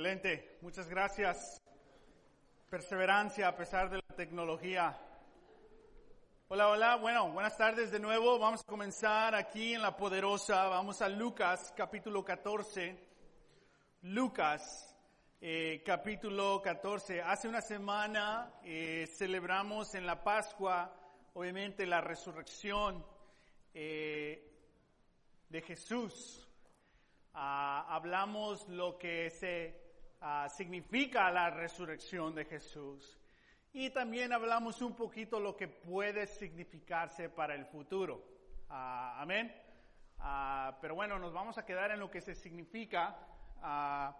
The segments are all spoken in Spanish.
Excelente, muchas gracias. Perseverancia a pesar de la tecnología. Hola, hola, bueno, buenas tardes de nuevo. Vamos a comenzar aquí en La Poderosa. Vamos a Lucas capítulo 14. Lucas eh, capítulo 14. Hace una semana eh, celebramos en la Pascua, obviamente, la resurrección eh, de Jesús. Ah, hablamos lo que se Ah, significa la resurrección de Jesús. Y también hablamos un poquito lo que puede significarse para el futuro. Ah, amén. Ah, pero bueno, nos vamos a quedar en lo que se significa la,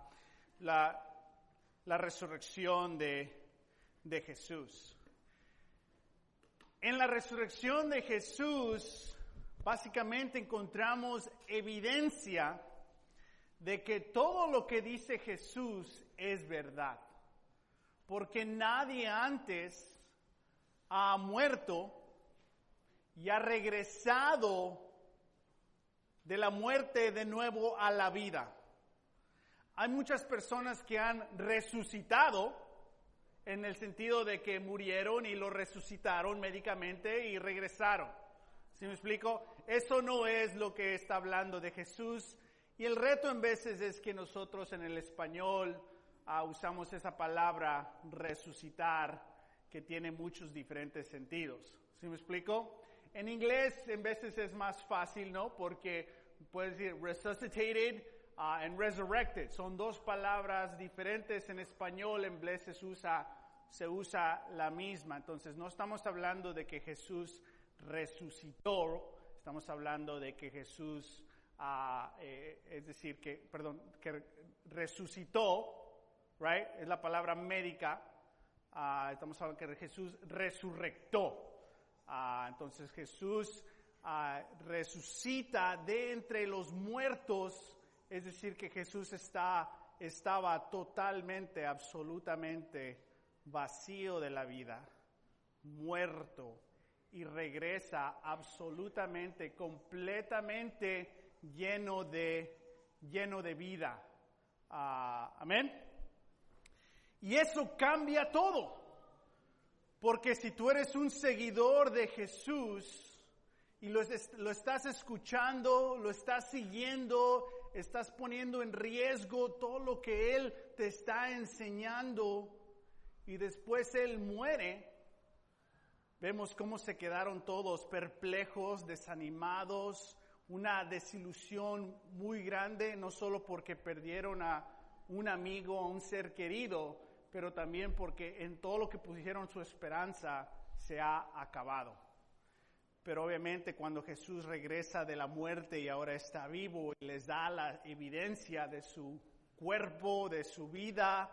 la, resurrección de, de Jesús. En la resurrección de Jesús, básicamente encontramos evidencia de que todo lo que dice Jesús es verdad. Porque nadie antes ha muerto y ha regresado de la muerte de nuevo a la vida. Hay muchas personas que han resucitado en el sentido de que murieron y lo resucitaron médicamente y regresaron. ¿Sí me explico? Eso no es lo que está hablando de Jesús y el reto en veces es que nosotros en el español ah, usamos esa palabra resucitar que tiene muchos diferentes sentidos. ¿Sí me explico? En inglés en veces es más fácil, ¿no? Porque puedes decir resuscitated uh, and resurrected. Son dos palabras diferentes en español, en se usa, se usa la misma. Entonces no estamos hablando de que Jesús resucitó, estamos hablando de que Jesús eh, es decir, que, perdón, que resucitó, right? Es la palabra médica. Estamos hablando que Jesús resurrectó. Entonces Jesús resucita de entre los muertos, es decir, que Jesús está, estaba totalmente, absolutamente vacío de la vida, muerto, y regresa absolutamente, completamente lleno de, lleno de vida. Ah, amén. Y eso cambia todo. Porque si tú eres un seguidor de Jesús y lo, lo, estás escuchando, lo estás siguiendo, estás poniendo en riesgo todo lo que Él te está enseñando y después Él muere, vemos cómo se quedaron todos perplejos, desanimados, una desilusión muy grande, no solo porque perdieron a un amigo, a un ser querido, pero también porque en todo lo que pusieron su esperanza se ha acabado. Pero obviamente cuando Jesús regresa de la muerte y ahora está vivo y les da la evidencia de su cuerpo, de su vida,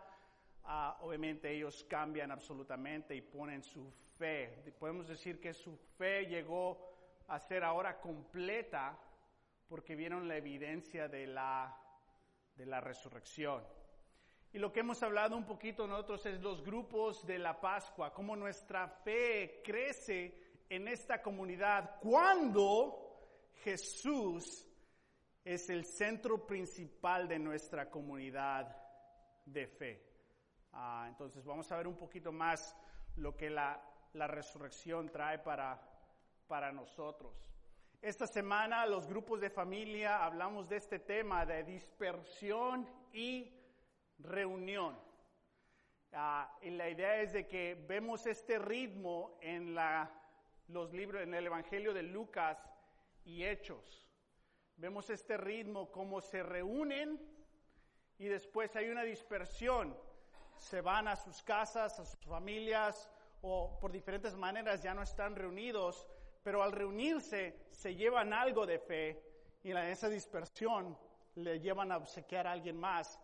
ah, obviamente ellos cambian absolutamente y ponen su fe. Podemos decir que su fe llegó a ser ahora completa porque vieron la evidencia de la, de la resurrección. Y lo que hemos hablado un poquito nosotros es los grupos de la Pascua, cómo nuestra fe crece en esta comunidad cuando Jesús es el centro principal de nuestra comunidad de fe. Ah, entonces vamos a ver un poquito más lo que la, la resurrección trae para, para nosotros. Esta semana los grupos de familia hablamos de este tema de dispersión y reunión. Ah, y la idea es de que vemos este ritmo en los libros, en el Evangelio de Lucas y Hechos. Vemos este ritmo como se reúnen y después hay una dispersión. Se van a sus casas, a sus familias o por diferentes maneras ya no están reunidos, pero al reunirse se llevan algo de fe y en esa dispersión le llevan a obsequiar a alguien más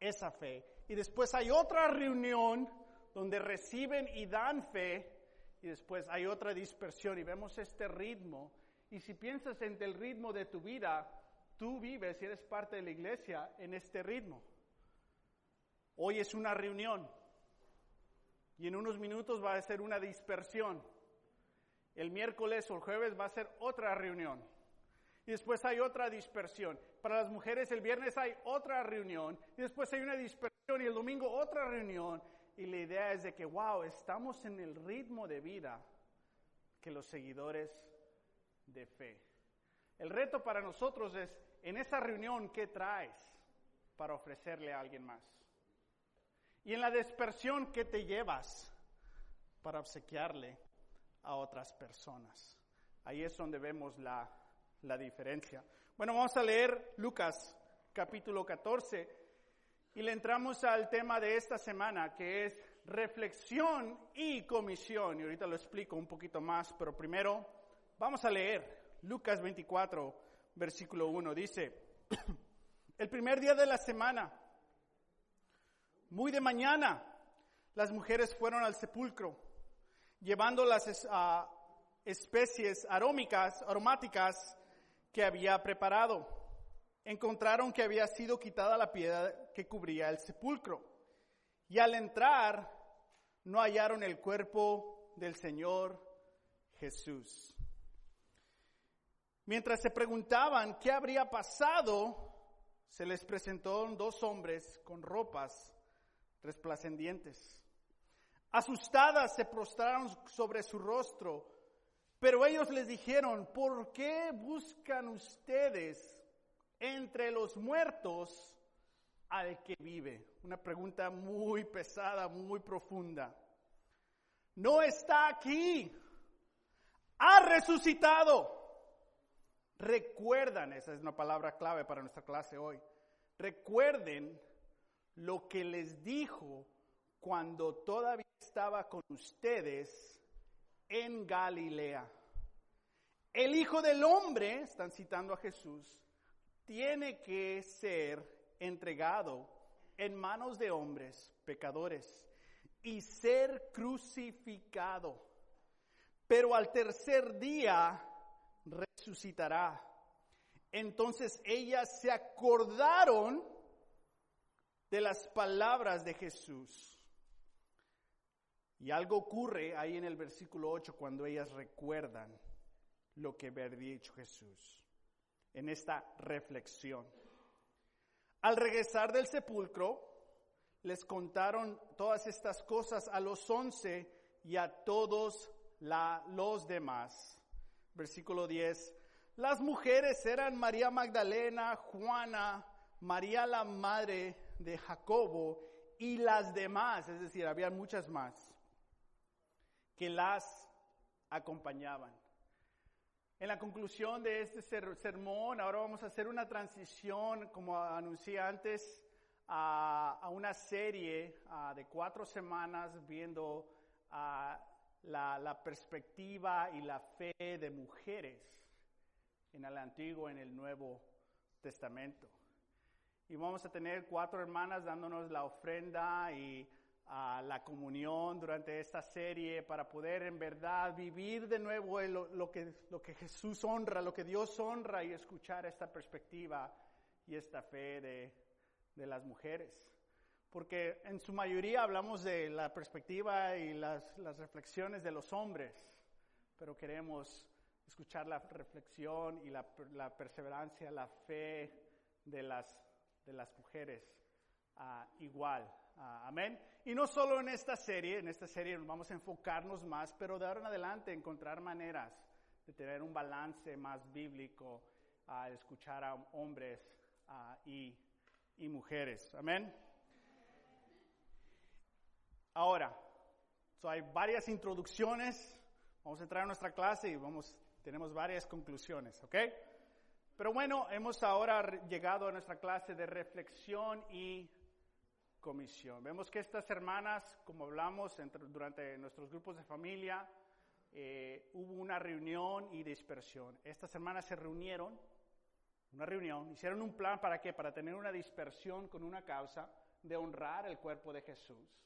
esa fe. Y después hay otra reunión donde reciben y dan fe y después hay otra dispersión y vemos este ritmo. Y si piensas en el ritmo de tu vida, tú vives y eres parte de la iglesia en este ritmo. Hoy es una reunión y en unos minutos va a ser una dispersión el miércoles o el jueves va a ser otra reunión. Y después hay otra dispersión. Para las mujeres el viernes hay otra reunión. Y después hay una dispersión y el domingo otra reunión. Y la idea es de que, wow, estamos en el ritmo de vida que los seguidores de fe. El reto para nosotros es, en esa reunión, ¿qué traes para ofrecerle a alguien más? Y en la dispersión, ¿qué te llevas para obsequiarle a otras personas? Ahí es donde vemos la, la diferencia. Bueno, vamos a leer Lucas capítulo 14 y le entramos al tema de esta semana, que es reflexión y comisión. Y ahorita lo explico un poquito más, pero primero vamos a leer Lucas 24, versículo 1. Dice, el primer día de la semana, muy de mañana, las mujeres fueron al sepulcro, llevando las especies aromáticas que había preparado. Encontraron que había sido quitada la piedra que cubría el sepulcro. Y al entrar, no hallaron el cuerpo del Señor Jesús. Mientras se preguntaban qué habría pasado, se les presentaron dos hombres con ropas resplandecientes. Asustadas se prostraron sobre su rostro, pero ellos les dijeron, ¿por qué buscan ustedes entre los muertos al que vive? Una pregunta muy pesada, muy profunda. No está aquí, ha resucitado. Recuerdan, esa es una palabra clave para nuestra clase hoy, recuerden lo que les dijo cuando todavía estaba con ustedes en Galilea. El Hijo del Hombre, están citando a Jesús, tiene que ser entregado en manos de hombres pecadores y ser crucificado. Pero al tercer día resucitará. Entonces ellas se acordaron de las palabras de Jesús. Y algo ocurre ahí en el versículo 8 cuando ellas recuerdan lo que había dicho Jesús en esta reflexión. Al regresar del sepulcro, les contaron todas estas cosas a los once y a todos los demás versículo 10. Las mujeres eran María Magdalena, Juana, María la madre de Jacobo y las demás, es decir, había muchas más, que las acompañaban. En la conclusión de este sermón, ahora vamos a hacer una transición, como anuncié antes, a, una serie de cuatro semanas viendo a la, perspectiva y la fe de mujeres en el Antiguo y en el Nuevo Testamento. Y vamos a tener cuatro hermanas dándonos la ofrenda y ah, la comunión durante esta serie para poder en verdad vivir de nuevo lo, lo, que, lo que Jesús honra, lo que Dios honra y escuchar esta perspectiva y esta fe de, de las mujeres porque en su mayoría hablamos de la perspectiva y las, reflexiones de los hombres, pero queremos escuchar la reflexión y la, perseverancia, la fe de las, de las mujeres ah, igual. Ah, amén. Y no solo en esta serie, en esta serie vamos a enfocarnos más, pero de ahora en adelante encontrar maneras de tener un balance más bíblico a escuchar a hombres ah, y, y mujeres. Amén. Ahora, hay varias introducciones. Vamos a entrar a nuestra clase y vamos, tenemos varias conclusiones, ¿ok? Pero bueno, hemos ahora llegado a nuestra clase de reflexión y comisión. Vemos que estas hermanas, como hablamos durante nuestros grupos de familia, eh, hubo una reunión y dispersión. Estas hermanas se reunieron, una reunión, hicieron un plan para qué? Para tener una dispersión con una causa de honrar el cuerpo de Jesús.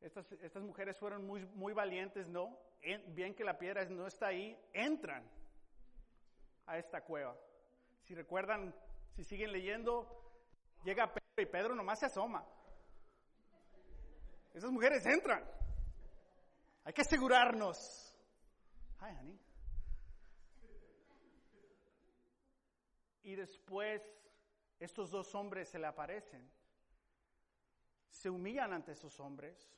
Estas, estas mujeres fueron muy, muy valientes, ¿no? bien que la piedra no está ahí, entran a esta cueva. Si recuerdan, si siguen leyendo, llega y Pedro nomás se asoma. Esas mujeres entran. Hay que asegurarnos. Y después estos dos hombres se le aparecen, se humillan ante esos hombres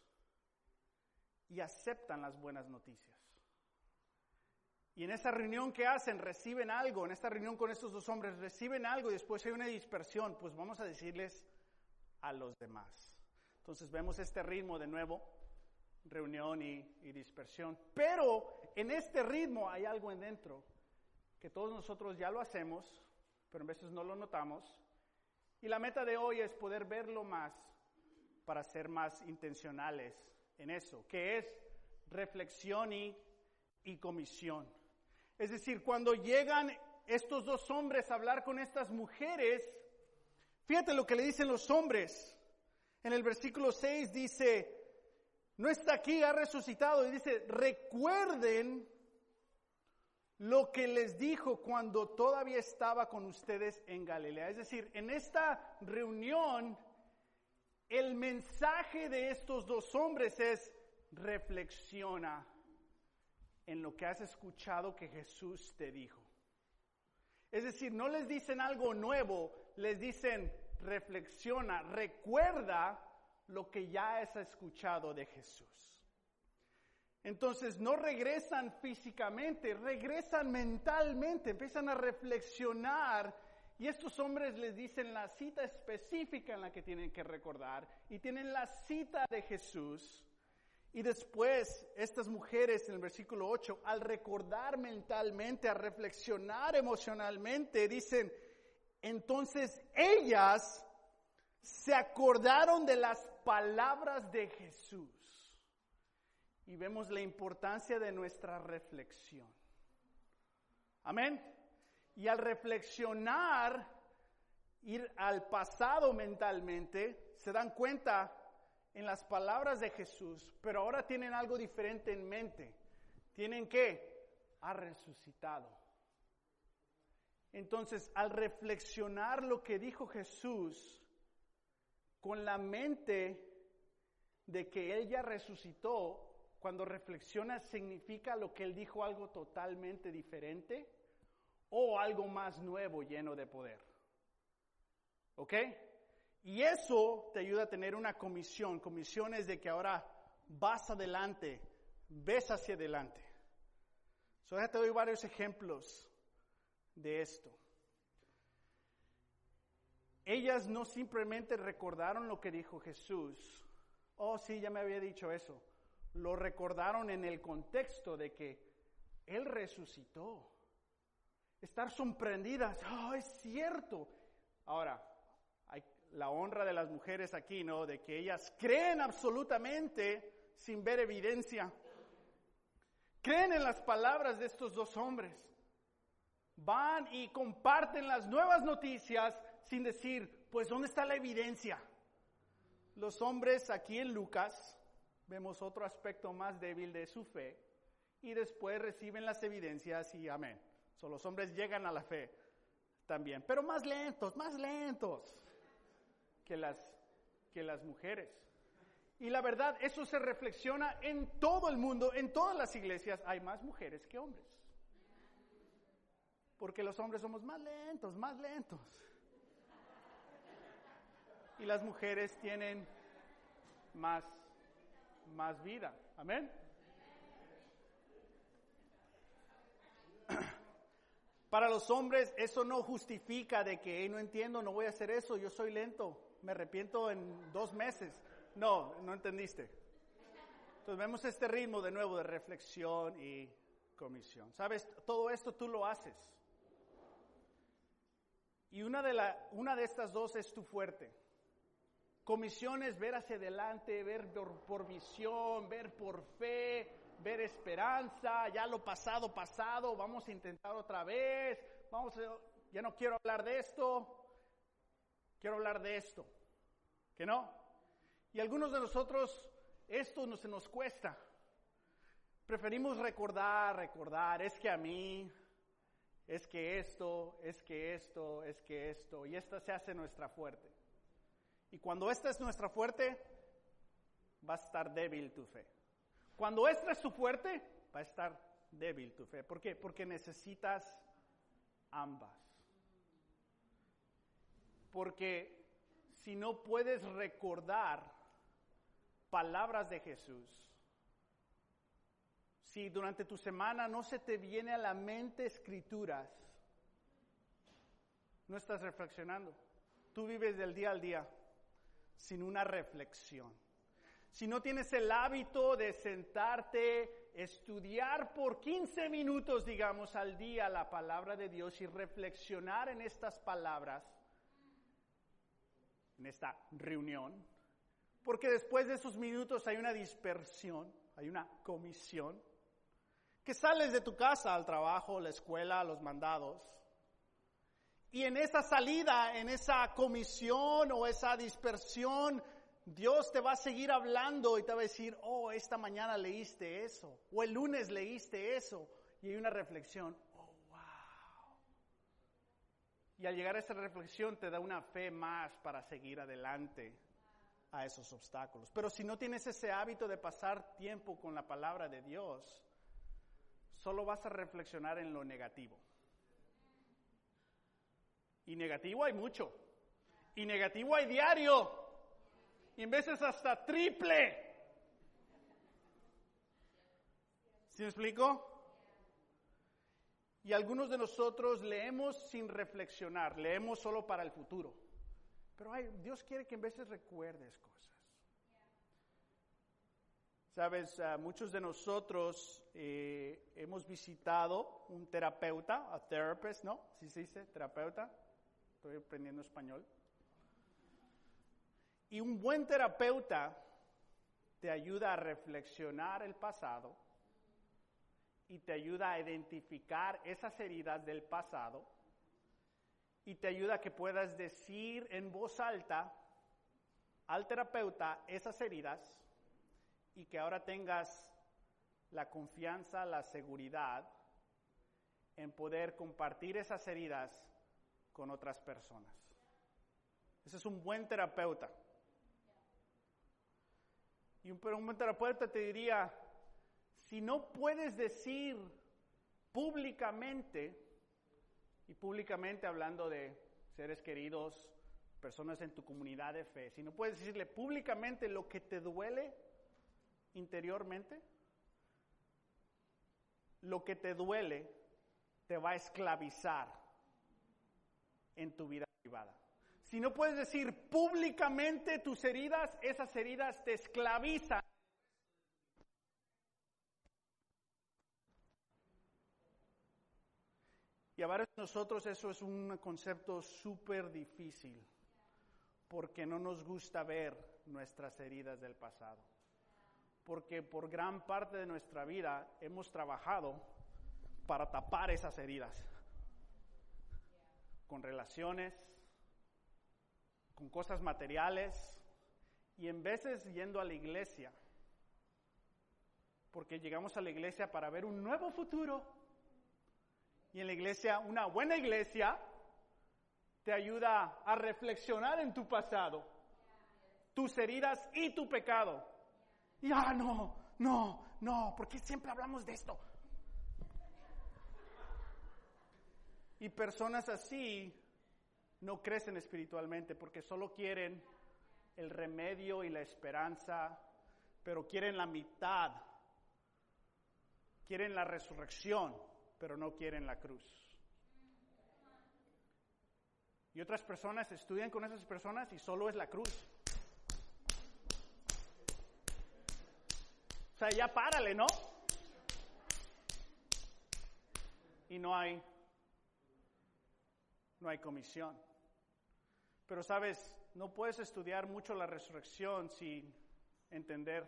y aceptan las buenas noticias. Y en esa reunión que hacen, reciben algo, en esta reunión con estos dos hombres, reciben algo y después hay una dispersión, pues vamos a decirles a los demás. Entonces vemos este ritmo de nuevo, reunión y, dispersión. Pero en este ritmo hay algo en dentro, que todos nosotros ya lo hacemos, pero a veces no lo notamos. Y la meta de hoy es poder verlo más para ser más intencionales en eso, que es reflexión y, y comisión. Es decir, cuando llegan estos dos hombres a hablar con estas mujeres, fíjate lo que le dicen los hombres. En el versículo 6 dice, no está aquí, ha resucitado. Y dice, recuerden lo que les dijo cuando todavía estaba con ustedes en Galilea. Es decir, en esta reunión, el mensaje de estos dos hombres es, reflexiona en lo que has escuchado que Jesús te dijo. Es decir, no les dicen algo nuevo, les dicen, reflexiona, recuerda lo que ya has escuchado de Jesús. Entonces no regresan físicamente, regresan mentalmente, empiezan a reflexionar y estos hombres les dicen la cita específica en la que tienen que recordar y tienen la cita de Jesús. Y después estas mujeres en el versículo 8, al recordar mentalmente, a reflexionar emocionalmente, dicen, entonces ellas se acordaron de las palabras de Jesús. Y vemos la importancia de nuestra reflexión. Amén. Y al reflexionar, ir al pasado mentalmente, se dan cuenta en las palabras de Jesús, pero ahora tienen algo diferente en mente. Tienen que ha resucitado. Entonces, al reflexionar lo que dijo Jesús, con la mente de que Él ya resucitó, cuando reflexiona significa lo que Él dijo algo totalmente diferente o algo más nuevo lleno de poder. ¿Ok? Y eso te ayuda a tener una comisión. Comisión es de que ahora vas adelante, ves hacia adelante. So, te doy varios ejemplos de esto. Ellas no simplemente recordaron lo que dijo Jesús. Oh, sí, ya me había dicho eso. Lo recordaron en el contexto de que Él resucitó. Estar sorprendidas. Oh, es cierto. Ahora, la honra de las mujeres aquí, ¿no? De que ellas creen absolutamente sin ver evidencia. Creen en las palabras de estos dos hombres. Van y comparten las nuevas noticias sin decir, pues ¿dónde está la evidencia? Los hombres aquí en Lucas vemos otro aspecto más débil de su fe y después reciben las evidencias y amén. So, los hombres llegan a la fe también, pero más lentos, más lentos que las, que las mujeres. Y la verdad, eso se reflexiona en todo el mundo, en todas las iglesias hay más mujeres que hombres. Porque los hombres somos más lentos, más lentos y las mujeres tienen más, más vida. Amén. Para los hombres eso no justifica de que no entiendo, no voy a hacer eso, yo soy lento, me arrepiento en dos meses. No, no entendiste. Entonces vemos este ritmo de nuevo de reflexión y comisión. Sabes, todo esto tú lo haces. Y una de, la, una de estas dos es tu fuerte. Comisión es ver hacia adelante, ver por, visión, ver por fe, ver esperanza, ya lo pasado, pasado, vamos a intentar otra vez, vamos ya no quiero hablar de esto, quiero hablar de esto, ¿que no? Y algunos de nosotros esto no se nos cuesta. Preferimos recordar, recordar, es que a mí, es que esto, es que esto, es que esto, y esta se hace nuestra fuerte. Y cuando esta es nuestra fuerte, va a estar débil tu fe. Cuando esta es tu fuerte, va a estar débil tu fe. ¿Por qué? Porque necesitas ambas. Porque si no puedes recordar palabras de Jesús, si durante tu semana no se te viene a la mente escrituras, no estás reflexionando. Tú vives del día al día sin una reflexión. Si no tienes el hábito de sentarte, estudiar por 15 minutos, digamos, al día la palabra de Dios y reflexionar en estas palabras, en esta reunión, porque después de esos minutos hay una dispersión, hay una comisión, que sales de tu casa al trabajo, la escuela, los mandados, y en esa salida, en esa comisión o esa dispersión, Dios te va a seguir hablando y te va a decir, oh, esta mañana leíste eso, o el lunes leíste eso, y hay una reflexión. Y al llegar a esa reflexión te da una fe más para seguir adelante a esos obstáculos. Pero si no tienes ese hábito de pasar tiempo con la palabra de Dios, solo vas a reflexionar en lo negativo. Y negativo hay mucho. Y negativo hay diario. Y en veces hasta triple. ¿Sí me explico? Y algunos de nosotros leemos sin reflexionar, leemos solo para el futuro. Pero Dios quiere que en veces recuerdes cosas. Sabes, muchos de nosotros eh, hemos visitado un terapeuta, a therapist, ¿no? ¿Sí se dice terapeuta? Estoy aprendiendo español. Y un buen terapeuta te ayuda a reflexionar el pasado y te ayuda a identificar esas heridas del pasado y te ayuda a que puedas decir en voz alta al terapeuta esas heridas y que ahora tengas la confianza, la seguridad en poder compartir esas heridas con otras personas. Ese es un buen terapeuta. Y un, un buen terapeuta te diría, si no puedes decir públicamente, y públicamente hablando de seres queridos, personas en tu comunidad de fe, si no puedes decirle públicamente lo que te duele interiormente, lo que te duele te va a esclavizar en tu vida privada. Si no puedes decir públicamente tus heridas, esas heridas te esclavizan. Y a varios nosotros eso es un concepto súper difícil, porque no nos gusta ver nuestras heridas del pasado. Porque por gran parte de nuestra vida hemos trabajado para tapar esas heridas con relaciones, con cosas materiales y en veces yendo a la iglesia, porque llegamos a la iglesia para ver un nuevo futuro y en la iglesia, una buena iglesia, te ayuda a reflexionar en tu pasado, tus heridas y tu pecado. Y ah, no, no, no, porque siempre hablamos de esto. Y personas así no crecen espiritualmente porque solo quieren el remedio y la esperanza, pero quieren la mitad. Quieren la resurrección, pero no quieren la cruz. Y otras personas estudian con esas personas y solo es la cruz. O sea, ya párale, ¿no? Y no hay no hay comisión. Pero sabes, no puedes estudiar mucho la resurrección sin entender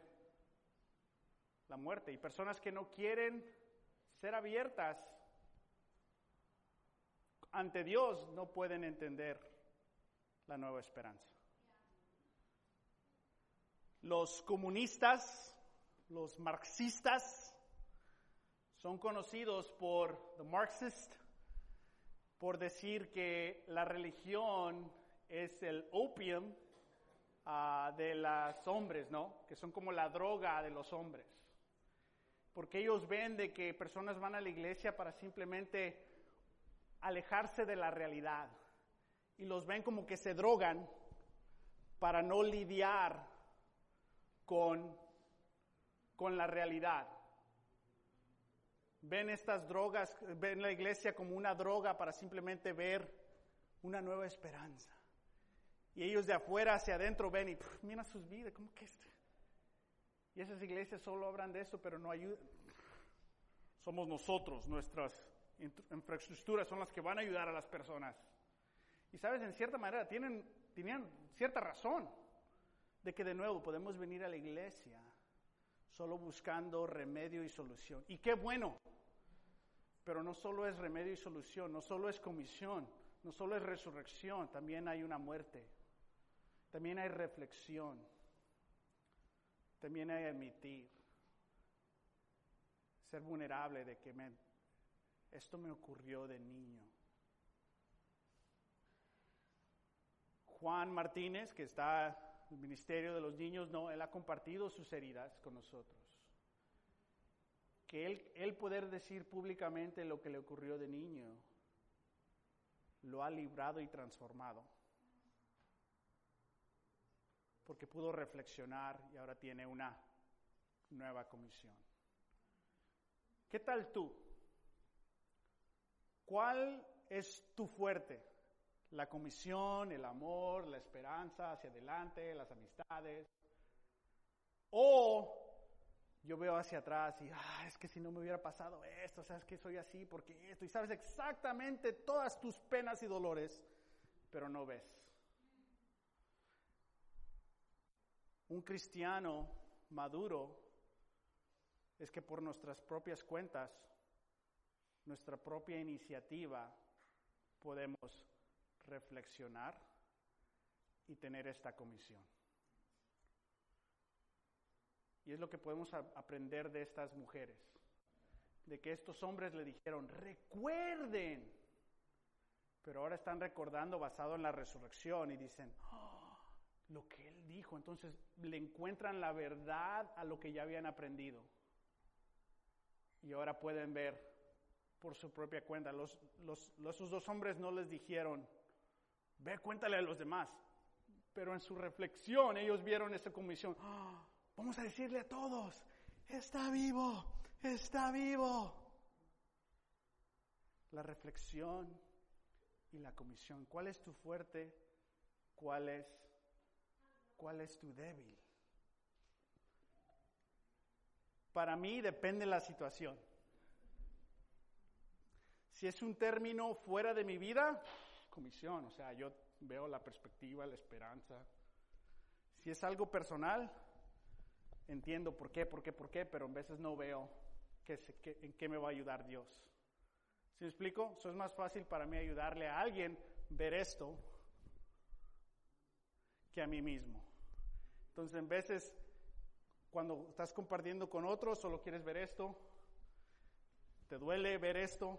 la muerte. Y personas que no quieren ser abiertas ante Dios no pueden entender la nueva esperanza. Los comunistas, los marxistas, son conocidos por the Marxist por decir que la religión es el opium ah, de los hombres, ¿no? Que son como la droga de los hombres. Porque ellos ven de que personas van a la iglesia para simplemente alejarse de la realidad y los ven como que se drogan para no lidiar con, con la realidad. Ven estas drogas, ven la iglesia como una droga para simplemente ver una nueva esperanza. Y ellos de afuera hacia adentro ven y mira sus vidas, ¿cómo que este? Y esas iglesias solo hablan de eso, pero no ayudan. Somos nosotros, nuestras infraestructuras son las que van a ayudar a las personas. Y sabes, en cierta manera tienen, tenían cierta razón de que de nuevo podemos venir a la iglesia solo buscando remedio y solución. Y qué bueno, pero no solo es remedio y solución, no solo es comisión, no solo es resurrección, también hay una muerte, también hay reflexión, también hay admitir, ser vulnerable de que me, esto me ocurrió de niño. Juan Martínez, que está en el Ministerio de los Niños, no, él ha compartido sus heridas con nosotros. Que él, él poder decir públicamente lo que le ocurrió de niño, lo ha librado y transformado porque pudo reflexionar y ahora tiene una nueva comisión. ¿Qué tal tú? ¿Cuál es tu fuerte? La comisión, el amor, la esperanza hacia adelante, las amistades. O yo veo hacia atrás y, ah, es que si no me hubiera pasado esto, sabes que soy así, porque esto, y sabes exactamente todas tus penas y dolores, pero no ves. Un cristiano maduro es que por nuestras propias cuentas, nuestra propia iniciativa, podemos reflexionar y tener esta comisión. Y es lo que podemos aprender de estas mujeres, de que estos hombres le dijeron, recuerden, pero ahora están recordando basado en la resurrección y dicen, lo que él dijo. Entonces le encuentran la verdad a lo que ya habían aprendido. Y ahora pueden ver por su propia cuenta. Los, los, esos dos hombres no les dijeron, ve, cuéntale a los demás. Pero en su reflexión ellos vieron esa comisión. ¡Ah! vamos a decirle a todos, está vivo, está vivo. La reflexión y la comisión. ¿Cuál es tu fuerte? ¿Cuál es ¿Cuál es tu débil? Para mí depende la situación. Si es un término fuera de mi vida, comisión, o sea, yo veo la perspectiva, la esperanza. Si es algo personal, entiendo por qué, por qué, por qué, pero a veces no veo en qué me va a ayudar Dios. ¿Sí me explico? Eso es más fácil para mí ayudarle a alguien ver esto que a mí mismo. Entonces, en veces, cuando estás compartiendo con otros, solo quieres ver esto, te duele ver esto,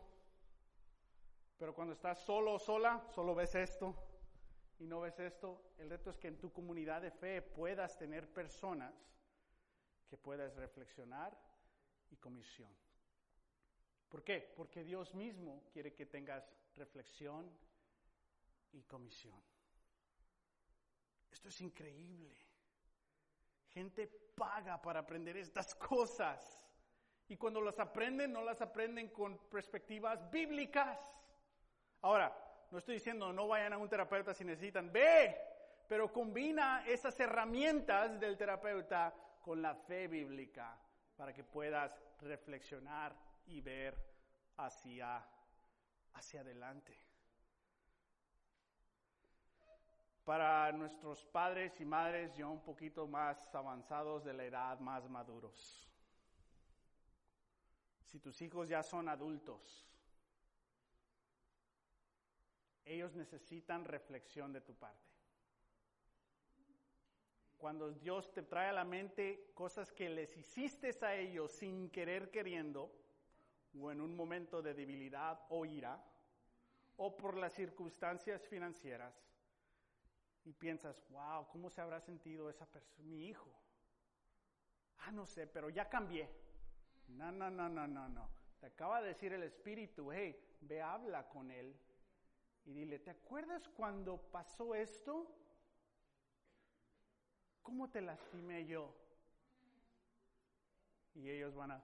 pero cuando estás solo o sola, solo ves esto y no ves esto. El reto es que en tu comunidad de fe puedas tener personas que puedas reflexionar y comisión. ¿Por qué? Porque Dios mismo quiere que tengas reflexión y comisión. Esto es increíble. Gente paga para aprender estas cosas. Y cuando las aprenden, no las aprenden con perspectivas bíblicas. Ahora, no estoy diciendo no vayan a un terapeuta si necesitan, ve, pero combina esas herramientas del terapeuta con la fe bíblica para que puedas reflexionar y ver hacia, hacia adelante. Para nuestros padres y madres ya un poquito más avanzados de la edad, más maduros. Si tus hijos ya son adultos, ellos necesitan reflexión de tu parte. Cuando Dios te trae a la mente cosas que les hiciste a ellos sin querer queriendo, o en un momento de debilidad o ira, o por las circunstancias financieras, y piensas, wow, ¿cómo se habrá sentido esa persona, mi hijo? Ah, no sé, pero ya cambié. No, no, no, no, no, no. Te acaba de decir el Espíritu, hey, ve, habla con él y dile, ¿te acuerdas cuando pasó esto? ¿Cómo te lastimé yo? Y ellos van a...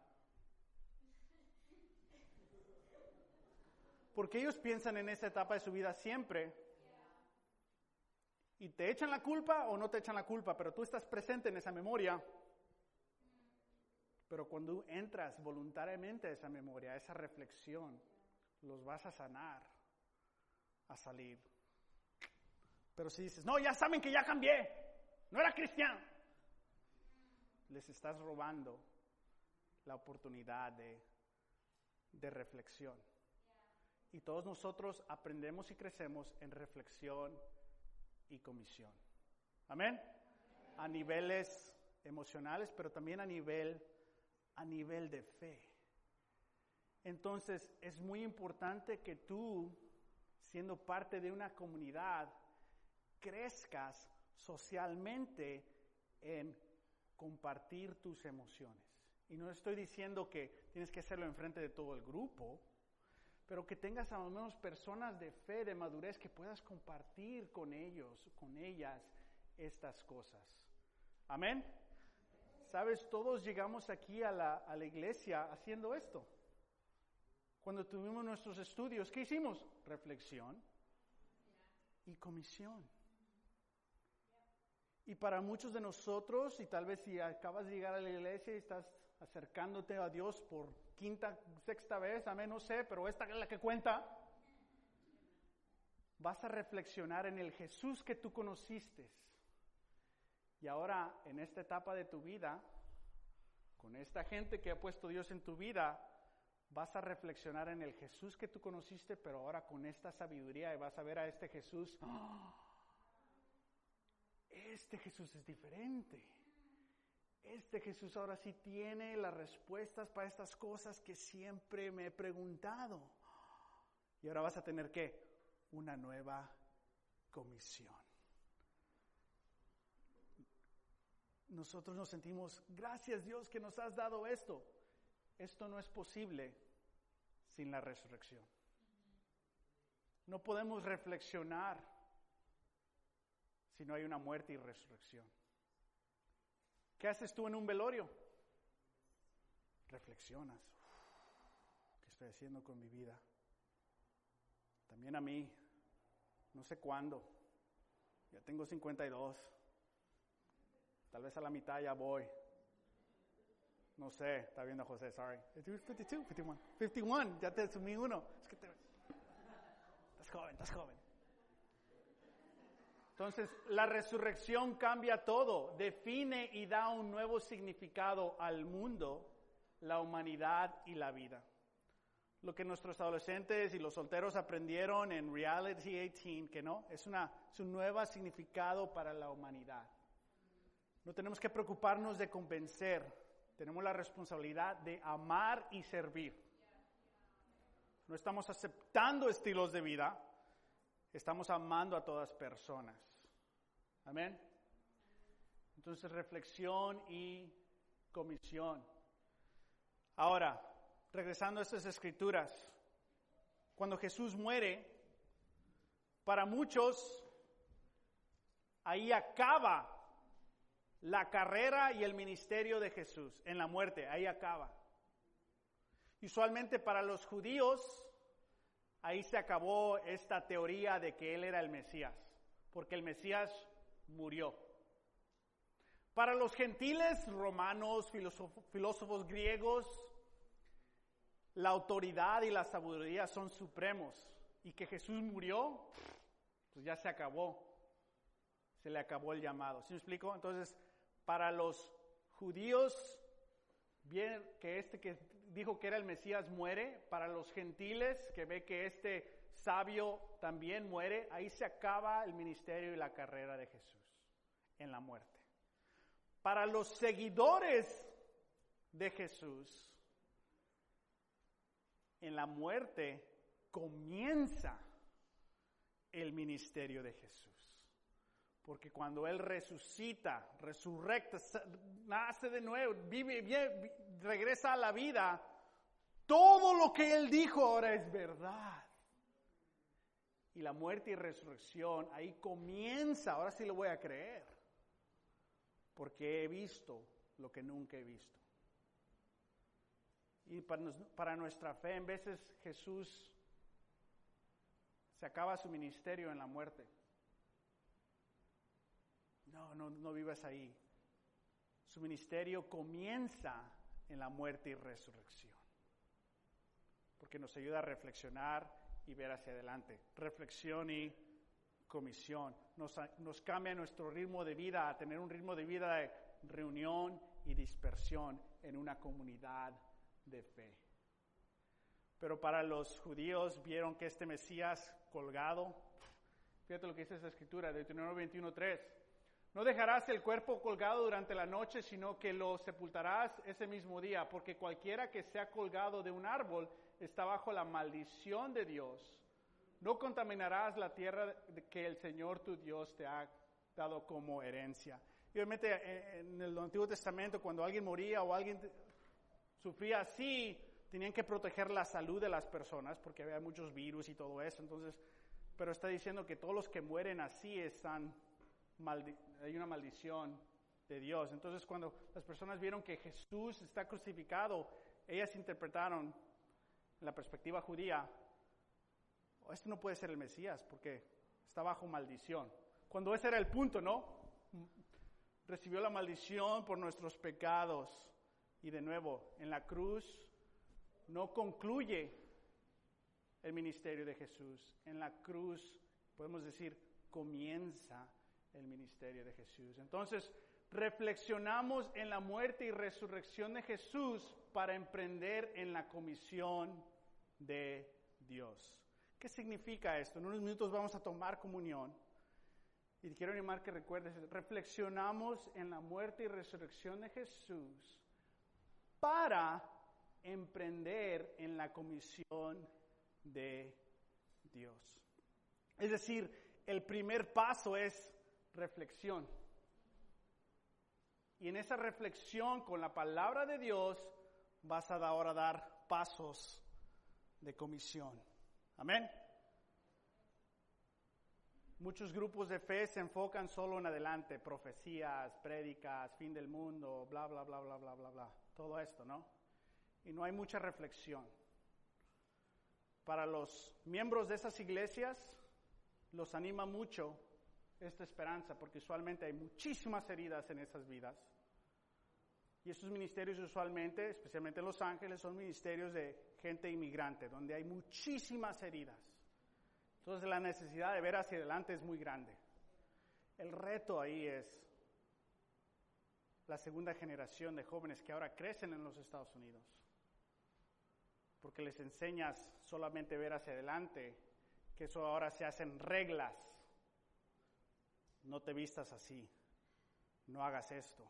Porque ellos piensan en esa etapa de su vida siempre. Y te echan la culpa o no te echan la culpa, pero tú estás presente en esa memoria. Pero cuando entras voluntariamente a esa memoria, a esa reflexión, los vas a sanar, a salir. Pero si dices, no, ya saben que ya cambié, no era cristiano, les estás robando la oportunidad de, de reflexión. Y todos nosotros aprendemos y crecemos en reflexión y comisión. Amén. A niveles emocionales, pero también a nivel, a nivel de fe. Entonces es muy importante que tú, siendo parte de una comunidad, crezcas socialmente en compartir tus emociones. Y no estoy diciendo que tienes que hacerlo enfrente de todo el grupo, pero que tengas a lo menos personas de fe, de madurez, que puedas compartir con ellos, con ellas, estas cosas. Amén. Sabes, todos llegamos aquí a la, a la iglesia haciendo esto. Cuando tuvimos nuestros estudios, ¿qué hicimos? Reflexión y comisión. Y para muchos de nosotros, y tal vez si acabas de llegar a la iglesia y estás acercándote a Dios por quinta, sexta vez, amén, no sé, pero esta es la que cuenta, vas a reflexionar en el Jesús que tú conociste. Y ahora, en esta etapa de tu vida, con esta gente que ha puesto Dios en tu vida, vas a reflexionar en el Jesús que tú conociste, pero ahora con esta sabiduría y vas a ver a este Jesús. ¡ah! Este Jesús es diferente. Este Jesús ahora sí tiene las respuestas para estas cosas que siempre me he preguntado. Y ahora vas a tener que una nueva comisión. Nosotros nos sentimos, gracias Dios que nos has dado esto. Esto no es posible sin la resurrección. No podemos reflexionar si no hay una muerte y resurrección. ¿Qué haces tú en un velorio? Reflexionas. ¿Qué estoy haciendo con mi vida? También a mí, no sé cuándo. Ya tengo 52. Tal vez a la mitad ya voy. No sé, está viendo José, sorry. 52, 51. 51, ya te sumí uno. Es que te... Estás joven, estás joven. Entonces, la resurrección cambia todo, define y da un nuevo significado al mundo, la humanidad y la vida. Lo que nuestros adolescentes y los solteros aprendieron en Reality 18, que no, es, una, es un nuevo significado para la humanidad. No tenemos que preocuparnos de convencer, tenemos la responsabilidad de amar y servir. No estamos aceptando estilos de vida, estamos amando a todas personas. Amén. Entonces, reflexión y comisión. Ahora, regresando a estas escrituras, cuando Jesús muere, para muchos, ahí acaba la carrera y el ministerio de Jesús en la muerte, ahí acaba. Usualmente para los judíos, ahí se acabó esta teoría de que Él era el Mesías, porque el Mesías murió. Para los gentiles, romanos, filósofos, griegos, la autoridad y la sabiduría son supremos. Y que Jesús murió, pues ya se acabó. Se le acabó el llamado. ¿Sí me explico? Entonces, para los judíos, bien que este que dijo que era el Mesías muere, para los gentiles que ve que este sabio también muere, ahí se acaba el ministerio y la carrera de Jesús en la muerte. Para los seguidores de Jesús, en la muerte comienza el ministerio de Jesús. Porque cuando Él resucita, resurrecta, nace de nuevo, vive, vive, regresa a la vida, todo lo que Él dijo ahora es verdad. Y la muerte y resurrección, ahí comienza, ahora sí lo voy a creer, porque he visto lo que nunca he visto. Y para, nuestra fe, en veces Jesús se acaba su ministerio en la muerte. No, no, no vivas ahí. Su ministerio comienza en la muerte y resurrección. Porque nos ayuda a reflexionar y ver hacia adelante. Reflexión y comisión. Nos, nos cambia nuestro ritmo de vida a tener un ritmo de vida de reunión y dispersión en una comunidad de fe. Pero para los judíos vieron que este Mesías colgado, fíjate lo que dice esa escritura, de Deuteronomio 21.3, no dejarás el cuerpo colgado durante la noche, sino que lo sepultarás ese mismo día, porque cualquiera que sea colgado de un árbol está bajo la maldición de Dios. No contaminarás la tierra que el Señor tu Dios te ha dado como herencia. Y obviamente eh, en el Antiguo Testamento, cuando alguien moría o alguien sufría así, tenían que proteger la salud de las personas porque había muchos virus y todo eso. Entonces, pero está diciendo que todos los que mueren así están, hay una maldición de Dios. Entonces, cuando las personas vieron que Jesús está crucificado, ellas interpretaron la perspectiva judía, oh, esto no puede ser el Mesías porque está bajo maldición. Cuando ese era el punto, ¿no? Recibió la maldición por nuestros pecados. Y de nuevo, en la cruz no concluye el ministerio de Jesús. En la cruz, podemos decir, comienza el ministerio de Jesús. Entonces, reflexionamos en la muerte y resurrección de Jesús para emprender en la comisión de Dios. ¿Qué significa esto? En unos minutos vamos a tomar comunión. Y quiero animar que recuerdes, reflexionamos en la muerte y resurrección de Jesús para emprender en la comisión de Dios. Es decir, el primer paso es reflexión. Y en esa reflexión con la palabra de Dios vas a ahora dar pasos de comisión. Amén. Muchos grupos de fe se enfocan solo en adelante, profecías, prédicas, fin del mundo, bla, bla, bla, bla, bla, bla, bla todo esto, ¿no? Y no hay mucha reflexión. Para los miembros de esas iglesias, los anima mucho esta esperanza, porque usualmente hay muchísimas heridas en esas vidas. Y esos ministerios usualmente, especialmente en Los Ángeles, son ministerios de gente inmigrante, donde hay muchísimas heridas. Entonces la necesidad de ver hacia adelante es muy grande. El reto ahí es la segunda generación de jóvenes que ahora crecen en los Estados Unidos. Porque les enseñas solamente ver hacia adelante, que eso ahora se hacen reglas. No te vistas así, no hagas esto,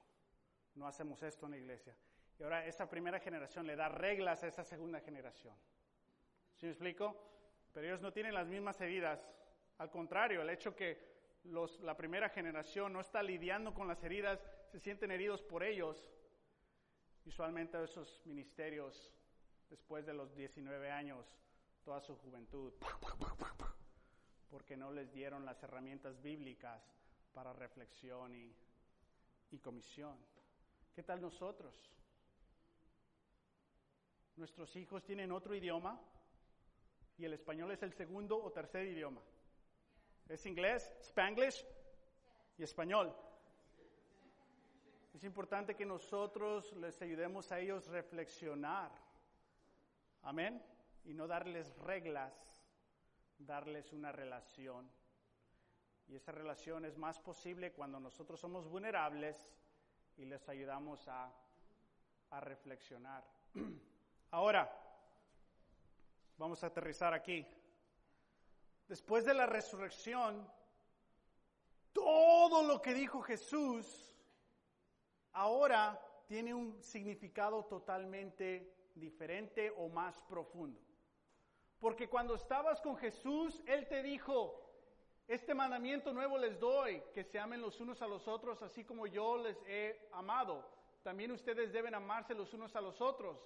no hacemos esto en la iglesia. Y ahora esa primera generación le da reglas a esa segunda generación. ¿Sí me explico? Pero ellos no tienen las mismas heridas. Al contrario, el hecho que la primera generación no está lidiando con las heridas se sienten heridos por ellos. Usualmente esos ministerios, después de los 19 años, toda su juventud, porque no les dieron las herramientas bíblicas para reflexión y, comisión. ¿Qué tal nosotros? Nuestros hijos tienen otro idioma y el español es el segundo o tercer idioma. Es inglés, spanglish y español. Es importante que nosotros les ayudemos a ellos reflexionar. Amén. Y no darles reglas, darles una relación. Y esa relación es más posible cuando nosotros somos vulnerables y les ayudamos a, a reflexionar. Ahora, vamos a aterrizar aquí. Después de la resurrección, todo lo que dijo Jesús ahora tiene un significado totalmente diferente o más profundo. Porque cuando estabas con Jesús, Él te dijo, este mandamiento nuevo les doy, que se amen los unos a los otros, así como yo les he amado. También ustedes deben amarse los unos a los otros.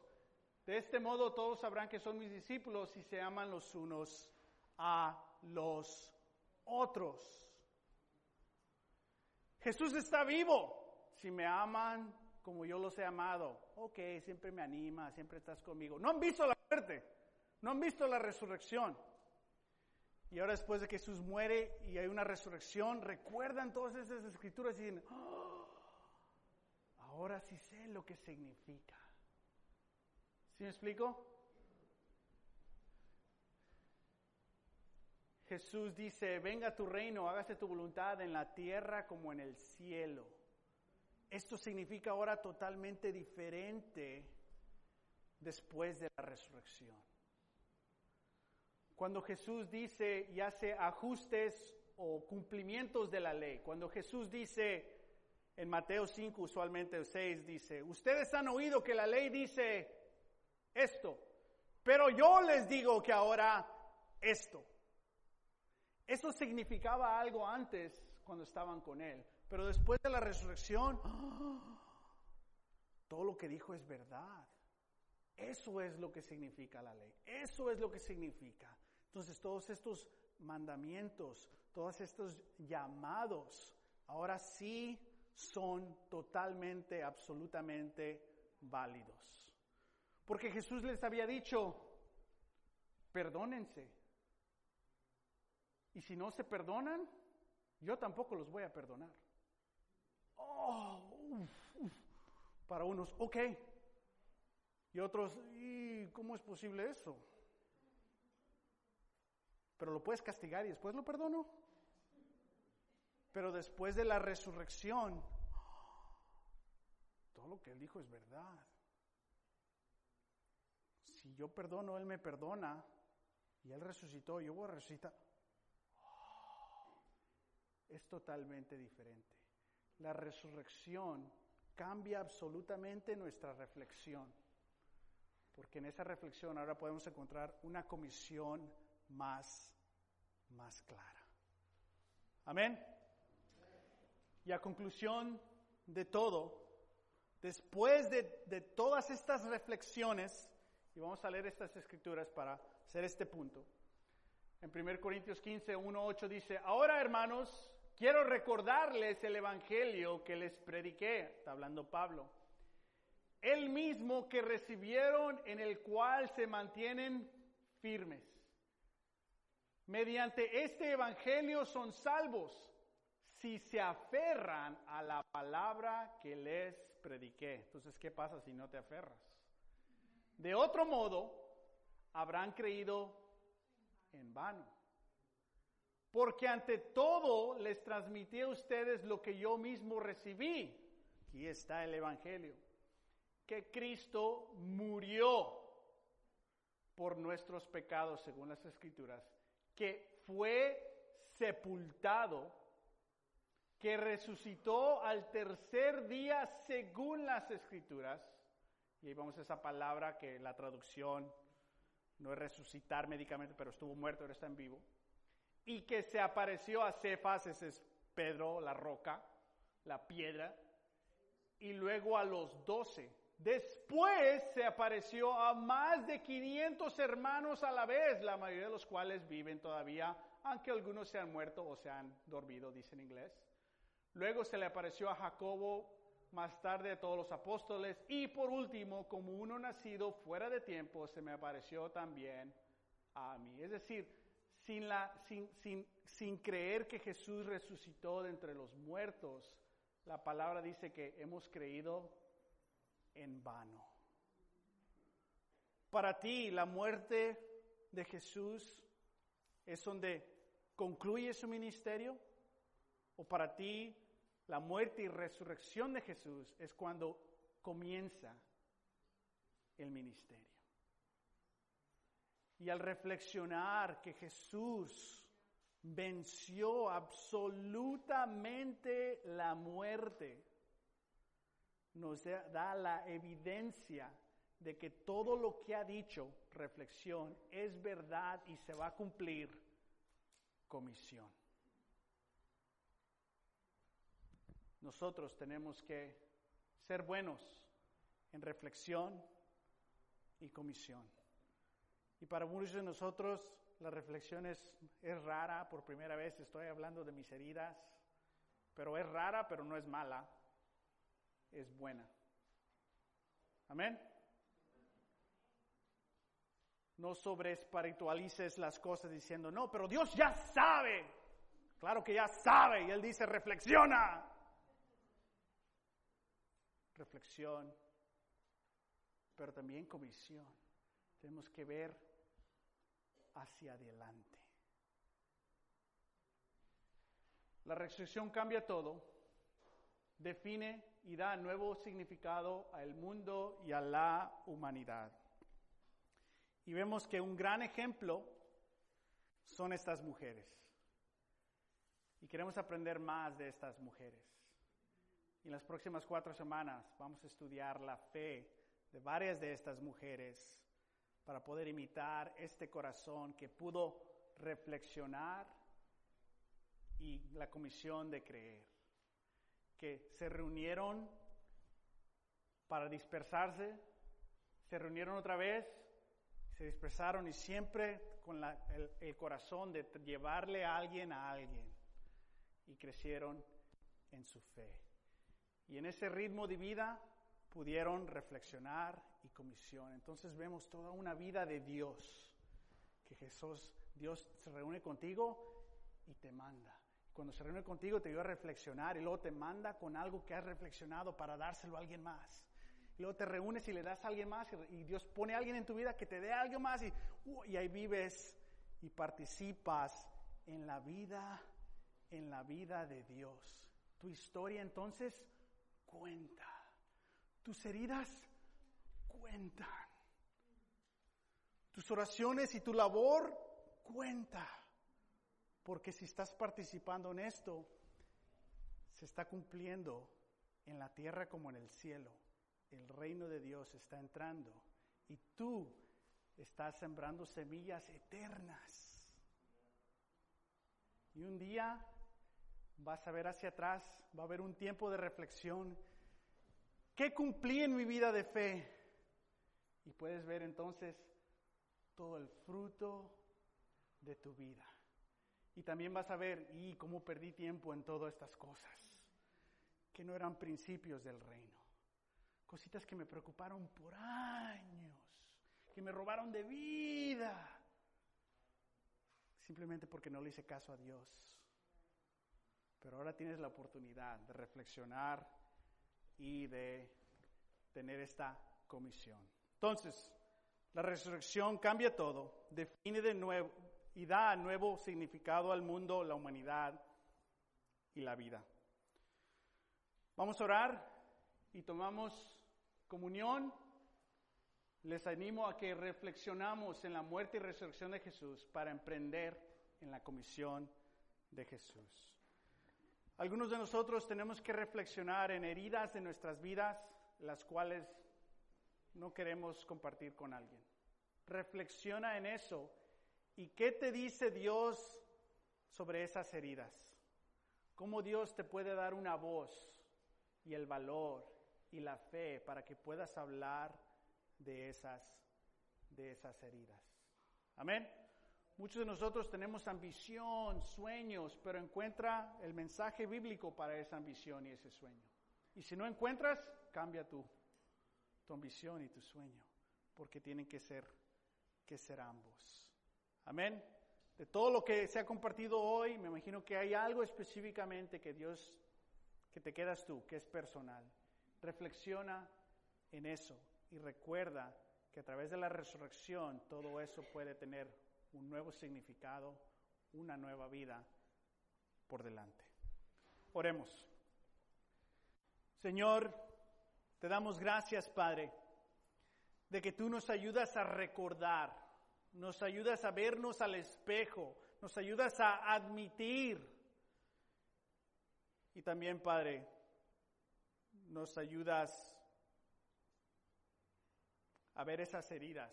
De este modo todos sabrán que son mis discípulos y se aman los unos a los otros. Jesús está vivo. Si me aman como yo los he amado, ok, siempre me anima, siempre estás conmigo. No han visto la muerte, no han visto la resurrección. Y ahora después de que Jesús muere y hay una resurrección, recuerdan todas esas escrituras y dicen, "Oh, ahora sí sé lo que significa. ¿Sí me explico? Jesús dice, venga tu reino, hágase tu voluntad en la tierra como en el cielo. Esto significa ahora totalmente diferente después de la resurrección. Cuando Jesús dice y hace ajustes o cumplimientos de la ley, cuando Jesús dice en Mateo 5, usualmente 6, dice, ustedes han oído que la ley dice esto, pero yo les digo que ahora esto. Eso significaba algo antes cuando estaban con Él, pero después de la resurrección, todo lo que dijo es verdad. Eso es lo que significa la ley. Eso es lo que significa. Entonces todos estos mandamientos, todos estos llamados, ahora sí son totalmente, absolutamente válidos. Porque Jesús les había dicho, perdónense. Y si no se perdonan, yo tampoco los voy a perdonar. Oh, uf. Para unos, ok. Y otros, ¿y cómo es posible eso? Pero lo puedes castigar y después lo perdono. Pero después de la resurrección, todo lo que él dijo es verdad. Si yo perdono, él me perdona. Y él resucitó, yo voy a resucitar. Es totalmente diferente. La resurrección cambia absolutamente nuestra reflexión. Porque en esa reflexión ahora podemos encontrar una comisión más, más clara. Amén. Y a conclusión de todo, después de, de, todas estas reflexiones, y vamos a leer estas escrituras para hacer este punto, en 1 Corintios 15, 1, 8 dice, ahora hermanos, quiero recordarles el Evangelio que les prediqué, está hablando Pablo, el mismo que recibieron en el cual se mantienen firmes. Mediante este Evangelio son salvos si se aferran a la palabra que les prediqué. Entonces, ¿qué pasa si no te aferras? De otro modo, habrán creído en vano. Porque ante todo les transmití a ustedes lo que yo mismo recibí. Aquí está el Evangelio. Que Cristo murió por nuestros pecados, según las Escrituras. Que fue sepultado que resucitó al tercer día según las escrituras. Y ahí vamos a esa palabra que la traducción no es resucitar médicamente, pero estuvo muerto, ahora está en vivo. Y que se apareció a Cefas, ese es Pedro, la roca, la piedra, y luego a los doce. Después se apareció a más de 500 hermanos a la vez, la mayoría de los cuales viven todavía, aunque algunos se han muerto o se han dormido, dice en inglés. Luego se le apareció a Jacobo, más tarde a todos los apóstoles y por último, como uno nacido fuera de tiempo, se me apareció también a mí. Es decir, sin, la, sin, sin, sin creer que Jesús resucitó de entre los muertos, la palabra dice que hemos creído en vano. Para ti, la muerte de Jesús es donde concluye su ministerio, o para ti la muerte y resurrección de Jesús es cuando comienza el ministerio. Y al reflexionar que Jesús venció absolutamente la muerte, nos da la evidencia de que todo lo que ha dicho, reflexión, es verdad y se va a cumplir comisión. nosotros tenemos que ser buenos en reflexión y comisión. Y para muchos de nosotros la reflexión es, es rara, por primera vez estoy hablando de mis heridas, pero es rara, pero no es mala, es buena. Amén. No sobreespiritualices las cosas diciendo, no, pero Dios ya sabe. Claro que ya sabe. Y Él dice, reflexiona. Reflexión, pero también comisión. Tenemos que ver hacia adelante. La resurrección cambia todo, define y da nuevo significado al mundo y a la humanidad. Y vemos que un gran ejemplo son estas mujeres. Y queremos aprender más de estas mujeres. En las próximas cuatro semanas vamos a estudiar la fe de varias de estas mujeres para poder imitar este corazón que pudo reflexionar y la comisión de creer. Se reunieron para dispersarse, se reunieron otra vez se dispersaron y siempre con el, corazón de llevarle a alguien a alguien y crecieron en su fe. Y en ese ritmo de vida pudieron reflexionar y comisión. Entonces vemos toda una vida de Dios, que Jesús, Dios se reúne contigo y te manda. Cuando se reúne contigo te ayuda a reflexionar y luego te manda con algo que has reflexionado para dárselo a alguien más luego te reúnes y le das a alguien más y, Dios pone a alguien en tu vida que te dé algo más y, uh, y ahí vives y participas en la vida, en la vida de Dios. Tu historia entonces cuenta. Tus heridas cuentan. Tus oraciones y tu labor cuenta. Porque si estás participando en esto, se está cumpliendo en la tierra como en el cielo el reino de Dios está entrando y tú estás sembrando semillas eternas. Y un día vas a ver hacia atrás, va a haber un tiempo de reflexión. ¿Qué cumplí en mi vida de fe? Y puedes ver entonces todo el fruto de tu vida. Y también vas a ver, y cómo perdí tiempo en todas estas cosas, que no eran principios del reino cositas que me preocuparon por años, que me robaron de vida, simplemente porque no le hice caso a Dios. Pero ahora tienes la oportunidad de reflexionar y de tener esta comisión. Entonces, la resurrección cambia todo, define de nuevo y da nuevo significado al mundo, la humanidad y la vida. Vamos a orar y tomamos comunión, les animo a que reflexionamos en la muerte y resurrección de Jesús para emprender en la comisión de Jesús. Algunos de nosotros tenemos que reflexionar en heridas de nuestras vidas, las cuales no queremos compartir con alguien. Reflexiona en eso. ¿Y qué te dice Dios sobre esas heridas? ¿Cómo Dios te puede dar una voz y el valor y la fe para que puedas hablar de esas, de esas heridas. Amén. Muchos de nosotros tenemos ambición, sueños, pero encuentra el mensaje bíblico para esa ambición y ese sueño. Y si no encuentras, cambia tu ambición y tu sueño, porque tienen que ser, que ser ambos. Amén. De todo lo que se ha compartido hoy, me imagino que hay algo específicamente que Dios, que te quedas tú, que es personal. Reflexiona en eso y recuerda que a través de la resurrección todo eso puede tener un nuevo significado, una nueva vida por delante. Oremos. Señor, te damos gracias, Padre, de que tú nos ayudas a recordar, nos ayudas a vernos al espejo, nos ayudas a admitir. Y también, Padre, nos ayudas a ver esas heridas,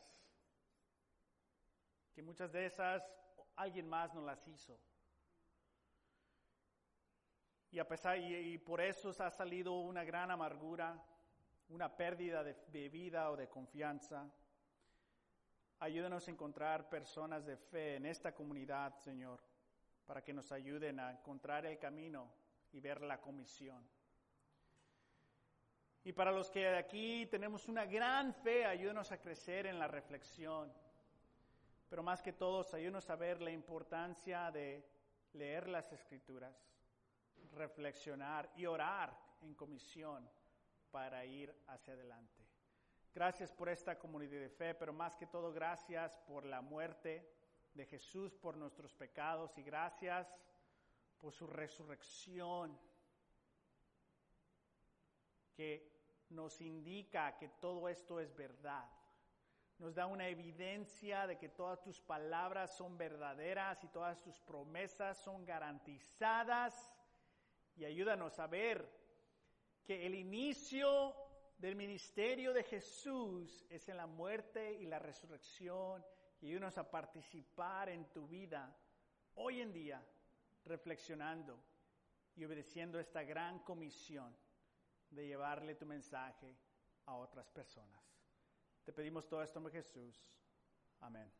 que muchas de esas alguien más nos las hizo. Y a pesar, y, por eso ha salido una gran amargura, una pérdida de, de vida o de confianza. Ayúdanos a encontrar personas de fe en esta comunidad, Señor, para que nos ayuden a encontrar el camino y ver la comisión. Y para los que aquí tenemos una gran fe, ayúdanos a crecer en la reflexión. Pero más que todo, ayúdanos a ver la importancia de leer las escrituras, reflexionar y orar en comisión para ir hacia adelante. Gracias por esta comunidad de fe, pero más que todo gracias por la muerte de Jesús por nuestros pecados y gracias por su resurrección que nos indica que todo esto es verdad. Nos da una evidencia de que todas tus palabras son verdaderas y todas tus promesas son garantizadas. Y ayúdanos a ver que el inicio del ministerio de Jesús es en la muerte y la resurrección y ayúdanos a participar en tu vida hoy en día, reflexionando y obedeciendo esta gran comisión de llevarle tu mensaje a otras personas. Te pedimos todo esto en Jesús. Amén.